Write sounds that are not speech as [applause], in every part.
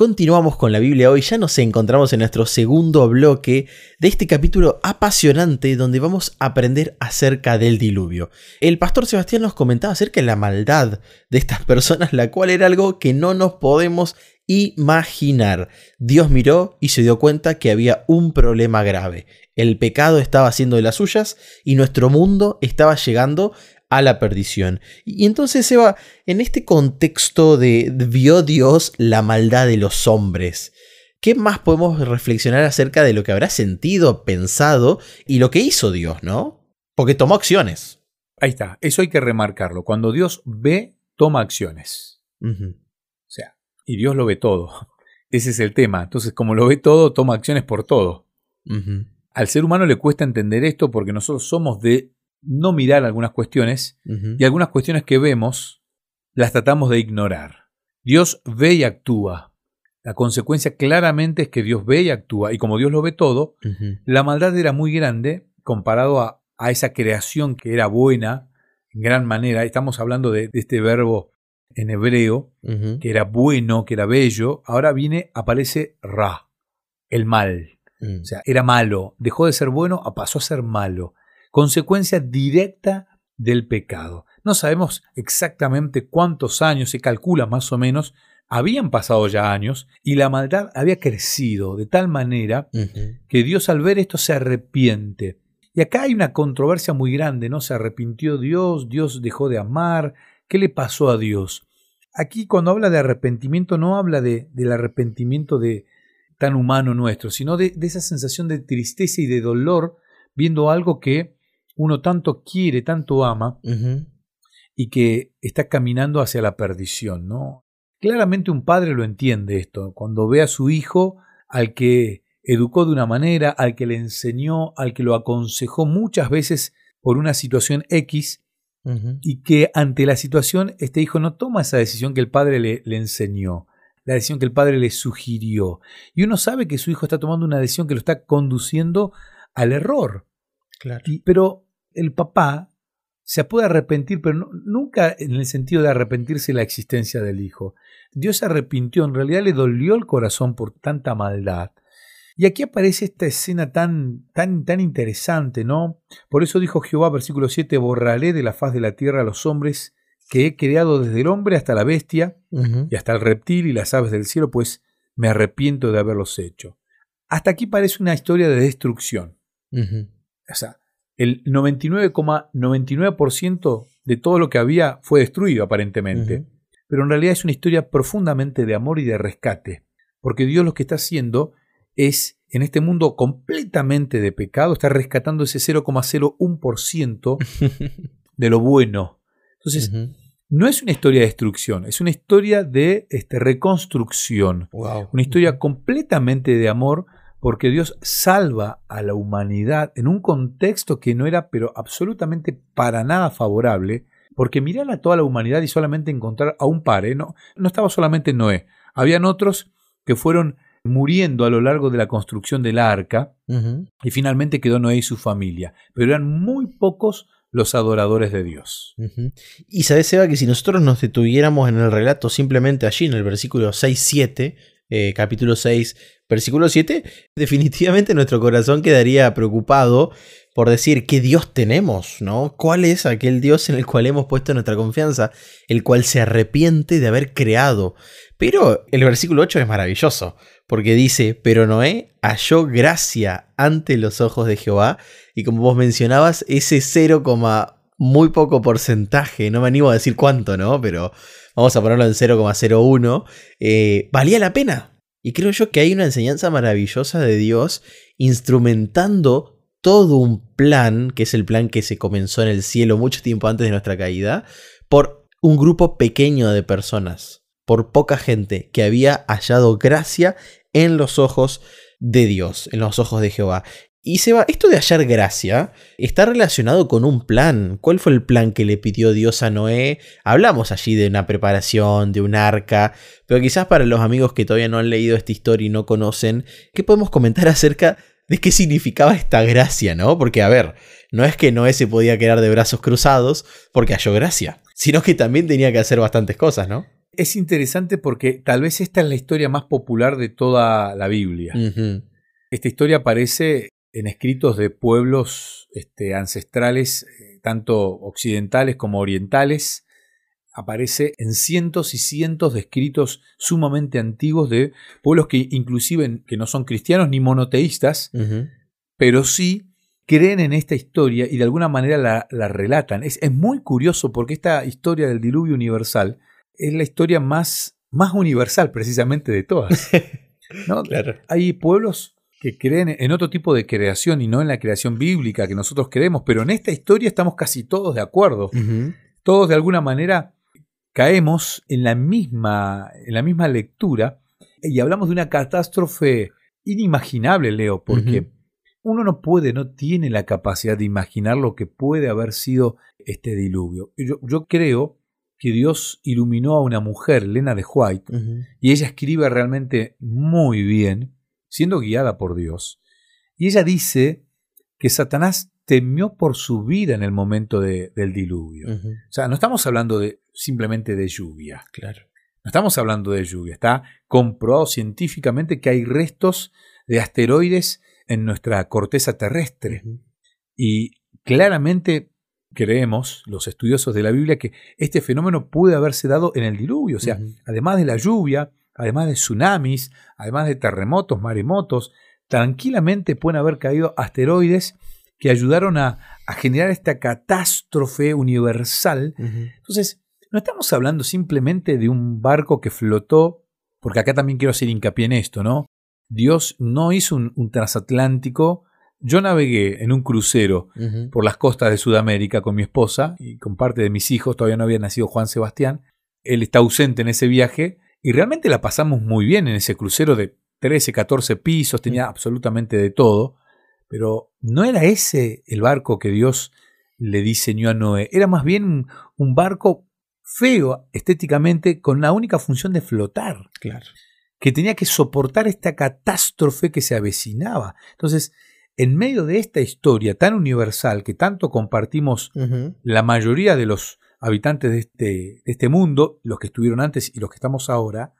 Continuamos con la Biblia hoy, ya nos encontramos en nuestro segundo bloque de este capítulo apasionante donde vamos a aprender acerca del diluvio. El pastor Sebastián nos comentaba acerca de la maldad de estas personas, la cual era algo que no nos podemos imaginar. Dios miró y se dio cuenta que había un problema grave. El pecado estaba haciendo de las suyas y nuestro mundo estaba llegando a la perdición. Y entonces, Eva, en este contexto de vio Dios la maldad de los hombres, ¿qué más podemos reflexionar acerca de lo que habrá sentido, pensado y lo que hizo Dios, no? Porque tomó acciones. Ahí está, eso hay que remarcarlo. Cuando Dios ve, toma acciones. O sea, y Dios lo ve todo. [laughs] Ese es el tema. Entonces, como lo ve todo, toma acciones por todo. Al ser humano le cuesta entender esto porque nosotros somos de no mirar algunas cuestiones y algunas cuestiones que vemos las tratamos de ignorar. Dios ve y actúa. La consecuencia claramente es que Dios ve y actúa y como Dios lo ve todo, la maldad era muy grande comparado a, esa creación que era buena en gran manera. Estamos hablando de, este verbo en hebreo que era bueno, que era bello. Ahora viene, aparece ra, el mal. Mm. O sea, era malo, dejó de ser bueno, pasó a ser malo consecuencia directa del pecado. No sabemos exactamente cuántos años, se calcula más o menos, habían pasado ya años y la maldad había crecido de tal manera que Dios al ver esto se arrepiente. Y acá hay una controversia muy grande, ¿no? Se arrepintió Dios, Dios dejó de amar, ¿qué le pasó a Dios? Aquí cuando habla de arrepentimiento no habla de, del arrepentimiento de tan humano nuestro, sino de, de esa sensación de tristeza y de dolor viendo algo que uno tanto quiere, tanto ama, y que está caminando hacia la perdición, ¿no? Claramente un padre lo entiende esto, cuando ve a su hijo al que educó de una manera, al que le enseñó, al que lo aconsejó muchas veces por una situación X, y que ante la situación este hijo no toma esa decisión que el padre le, le, enseñó, la decisión que el padre le sugirió. Y uno sabe que su hijo está tomando una decisión que lo está conduciendo al error. Claro. pero el papá se puede arrepentir, pero nunca en el sentido de arrepentirse de la existencia del hijo. Dios se arrepintió, en realidad le dolió el corazón por tanta maldad. Y aquí aparece esta escena tan, tan, tan interesante, ¿no? Por eso dijo Jehová, versículo 7, borraré de la faz de la tierra a los hombres que he creado desde el hombre hasta la bestia y hasta el reptil y las aves del cielo, pues me arrepiento de haberlos hecho. Hasta aquí parece una historia de destrucción. O sea, el 99,99% de todo lo que había fue destruido aparentemente, pero en realidad es una historia profundamente de amor y de rescate, porque Dios lo que está haciendo es, en este mundo completamente de pecado, está rescatando ese 0,01% de lo bueno. Entonces, no es una historia de destrucción, es una historia de este, reconstrucción, una historia completamente de amor porque Dios salva a la humanidad en un contexto que no era pero absolutamente para nada favorable, porque mirar a toda la humanidad y solamente encontrar a un par, ¿eh? no, no estaba solamente Noé, habían otros que fueron muriendo a lo largo de la construcción del arca y finalmente quedó Noé y su familia, pero eran muy pocos los adoradores de Dios. Y sabes, Eva, que si nosotros nos detuviéramos en el relato simplemente allí, en el versículo 6-7, eh, capítulo 6, versículo 7, definitivamente nuestro corazón quedaría preocupado por decir qué Dios tenemos, ¿no? ¿Cuál es aquel Dios en el cual hemos puesto nuestra confianza, el cual se arrepiente de haber creado? Pero el versículo 8 es maravilloso, porque dice, pero Noé halló gracia ante los ojos de Jehová, y como vos mencionabas, ese 0, muy poco porcentaje, no me animo a decir cuánto, ¿no? Pero vamos a ponerlo en 0,01, eh, valía la pena. Y creo yo que hay una enseñanza maravillosa de Dios instrumentando todo un plan, que es el plan que se comenzó en el cielo mucho tiempo antes de nuestra caída, por un grupo pequeño de personas, por poca gente que había hallado gracia en los ojos de Dios, en los ojos de Jehová. Y Seba, esto de hallar gracia está relacionado con un plan. ¿Cuál fue el plan que le pidió Dios a Noé? Hablamos allí de una preparación, de un arca, pero quizás para los amigos que todavía no han leído esta historia y no conocen, ¿qué podemos comentar [laughs] acerca de qué significaba esta gracia, no? Porque, a ver, no es que Noé se podía quedar de brazos cruzados porque halló gracia, sino que también tenía que hacer bastantes cosas, ¿no? es interesante porque tal vez esta es la historia más popular de toda la Biblia. Esta historia aparece en escritos de pueblos este, ancestrales, eh, tanto occidentales como orientales. Aparece en cientos y cientos de escritos sumamente antiguos de pueblos que inclusive que no son cristianos ni monoteístas, pero sí creen en esta historia y de alguna manera la, relatan. Es, muy curioso porque esta historia del diluvio universal es la historia más, más universal precisamente de todas. [laughs] Hay pueblos que creen en otro tipo de creación y no en la creación bíblica que nosotros creemos, pero en esta historia estamos casi todos de acuerdo. Todos de alguna manera caemos en la misma, en la misma lectura y hablamos de una catástrofe inimaginable, Leo, porque uno no puede, no tiene la capacidad de imaginar lo que puede haber sido este diluvio. Yo, creo que Dios iluminó a una mujer, Lena de White, y ella escribe realmente muy bien, siendo guiada por Dios. Y ella dice que Satanás temió por su vida en el momento del diluvio. O sea, no estamos hablando de, simplemente de lluvia. Claro. No estamos hablando de lluvia. Está comprobado científicamente que hay restos de asteroides en nuestra corteza terrestre. Y claramente creemos, los estudiosos de la Biblia, que este fenómeno puede haberse dado en el diluvio. O sea, además de la lluvia, además de tsunamis, además de terremotos, maremotos, tranquilamente pueden haber caído asteroides que ayudaron a, generar esta catástrofe universal. Entonces, no estamos hablando simplemente de un barco que flotó, porque acá también quiero hacer hincapié en esto, ¿no? Dios no hizo un, transatlántico. Yo navegué en un crucero por las costas de Sudamérica con mi esposa y con parte de mis hijos, todavía no había nacido Juan Sebastián. Él está ausente en ese viaje y realmente la pasamos muy bien en ese crucero de 13, 14 pisos, tenía absolutamente de todo, pero no era ese el barco que Dios le diseñó a Noé, era más bien un barco feo estéticamente con la única función de flotar. Claro que tenía que soportar esta catástrofe que se avecinaba. Entonces, en medio de esta historia tan universal que tanto compartimos la mayoría de los habitantes de este, de este, mundo, los que estuvieron antes y los que estamos ahora,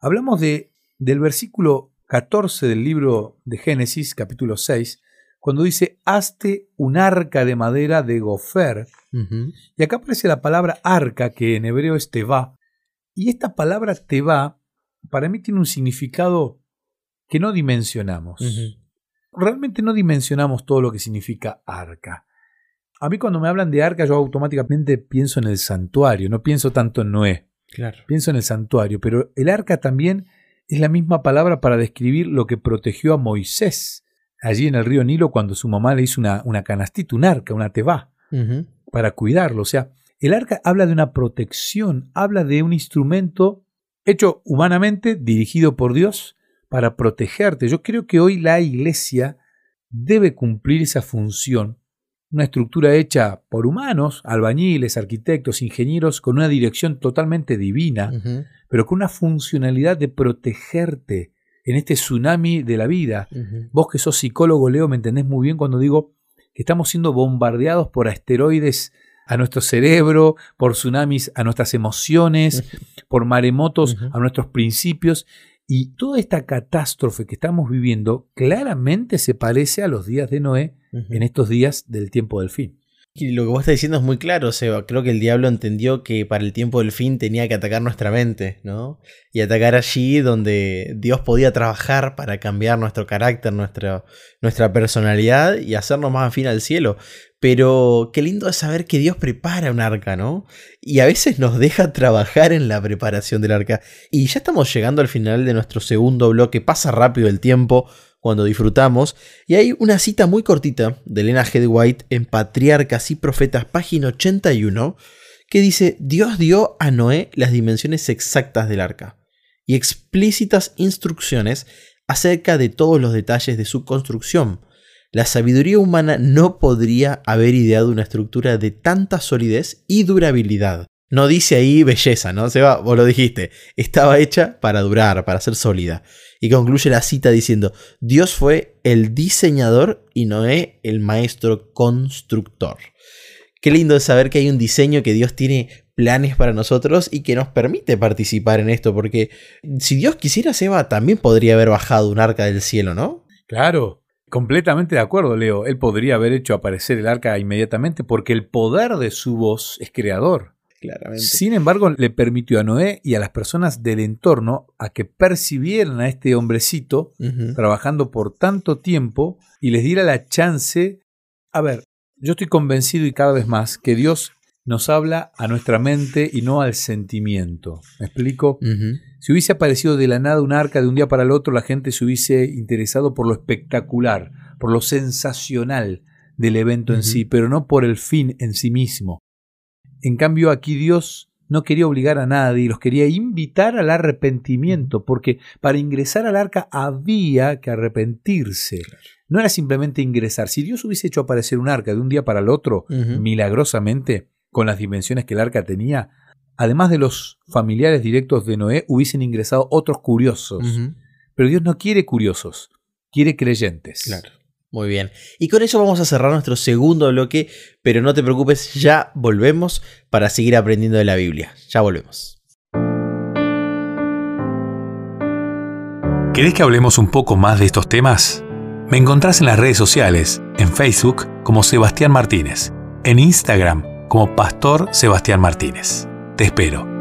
hablamos de, del versículo 14 del libro de Génesis, capítulo 6, cuando dice, hazte un arca de madera de gofer. Y acá aparece la palabra arca, que en hebreo es teba. Y esta palabra teba para mí tiene un significado que no dimensionamos. Realmente no dimensionamos todo lo que significa arca. A mí cuando me hablan de arca yo automáticamente pienso en el santuario, no pienso tanto en Noé. Claro. Pienso en el santuario, pero el arca también es la misma palabra para describir lo que protegió a Moisés allí en el río Nilo cuando su mamá le hizo una, una canastita, un arca, una teba, para cuidarlo. O sea, el arca habla de una protección, habla de un instrumento hecho humanamente, dirigido por Dios, para protegerte. Yo creo que hoy la iglesia debe cumplir esa función, una estructura hecha por humanos, albañiles, arquitectos, ingenieros, con una dirección totalmente divina, pero con una funcionalidad de protegerte en este tsunami de la vida. Vos que sos psicólogo, Leo, me entendés muy bien cuando digo que estamos siendo bombardeados por asteroides a nuestro cerebro, por tsunamis a nuestras emociones, por maremotos a nuestros principios. Y toda esta catástrofe que estamos viviendo claramente se parece a los días de Noé en estos días del tiempo del fin. Y lo que vos estás diciendo es muy claro, Seba. Creo que el diablo entendió que para el tiempo del fin tenía que atacar nuestra mente, ¿no? Y atacar allí donde Dios podía trabajar para cambiar nuestro carácter, nuestra, nuestra personalidad y hacernos más afín al cielo. Pero qué lindo es saber que Dios prepara un arca, ¿no? Y a veces nos deja trabajar en la preparación del arca. Y ya estamos llegando al final de nuestro segundo bloque. Pasa rápido el tiempo cuando disfrutamos. Y hay una cita muy cortita de Elena Head White en Patriarcas y Profetas, página 81, que dice: Dios dio a Noé las dimensiones exactas del arca y explícitas instrucciones acerca de todos los detalles de su construcción la sabiduría humana no podría haber ideado una estructura de tanta solidez y durabilidad. No dice ahí belleza, ¿no? Se va, vos lo dijiste. Estaba hecha para durar, para ser sólida. Y concluye la cita diciendo: Dios fue el diseñador y Noé el maestro constructor. Qué lindo saber que hay un diseño que Dios tiene planes para nosotros y que nos permite participar en esto, porque si Dios quisiera, Seba también podría haber bajado un arca del cielo, ¿no? Claro, completamente de acuerdo, Leo. Él podría haber hecho aparecer el arca inmediatamente porque el poder de su voz es creador. Claramente. Sin embargo, le permitió a Noé y a las personas del entorno a que percibieran a este hombrecito trabajando por tanto tiempo y les diera la chance. A ver, yo estoy convencido y cada vez más que Dios nos habla a nuestra mente y no al sentimiento. ¿Me explico? Si hubiese aparecido de la nada un arca de un día para el otro, la gente se hubiese interesado por lo espectacular, por lo sensacional del evento en sí, pero no por el fin en sí mismo. En cambio, aquí Dios no quería obligar a nadie, y los quería invitar al arrepentimiento, porque para ingresar al arca había que arrepentirse. No era simplemente ingresar. Si Dios hubiese hecho aparecer un arca de un día para el otro, milagrosamente, con las dimensiones que el arca tenía, además de los familiares directos de Noé, hubiesen ingresado otros curiosos. Pero Dios no quiere curiosos, quiere creyentes. Claro. Muy bien. Y con eso vamos a cerrar nuestro segundo bloque, pero no te preocupes, ya volvemos para seguir aprendiendo de la Biblia. Ya volvemos. ¿Querés que hablemos un poco más de estos temas? Me encontrás en las redes sociales, en Facebook como Sebastián Martínez, en Instagram como Pastor Sebastián Martínez. Te espero.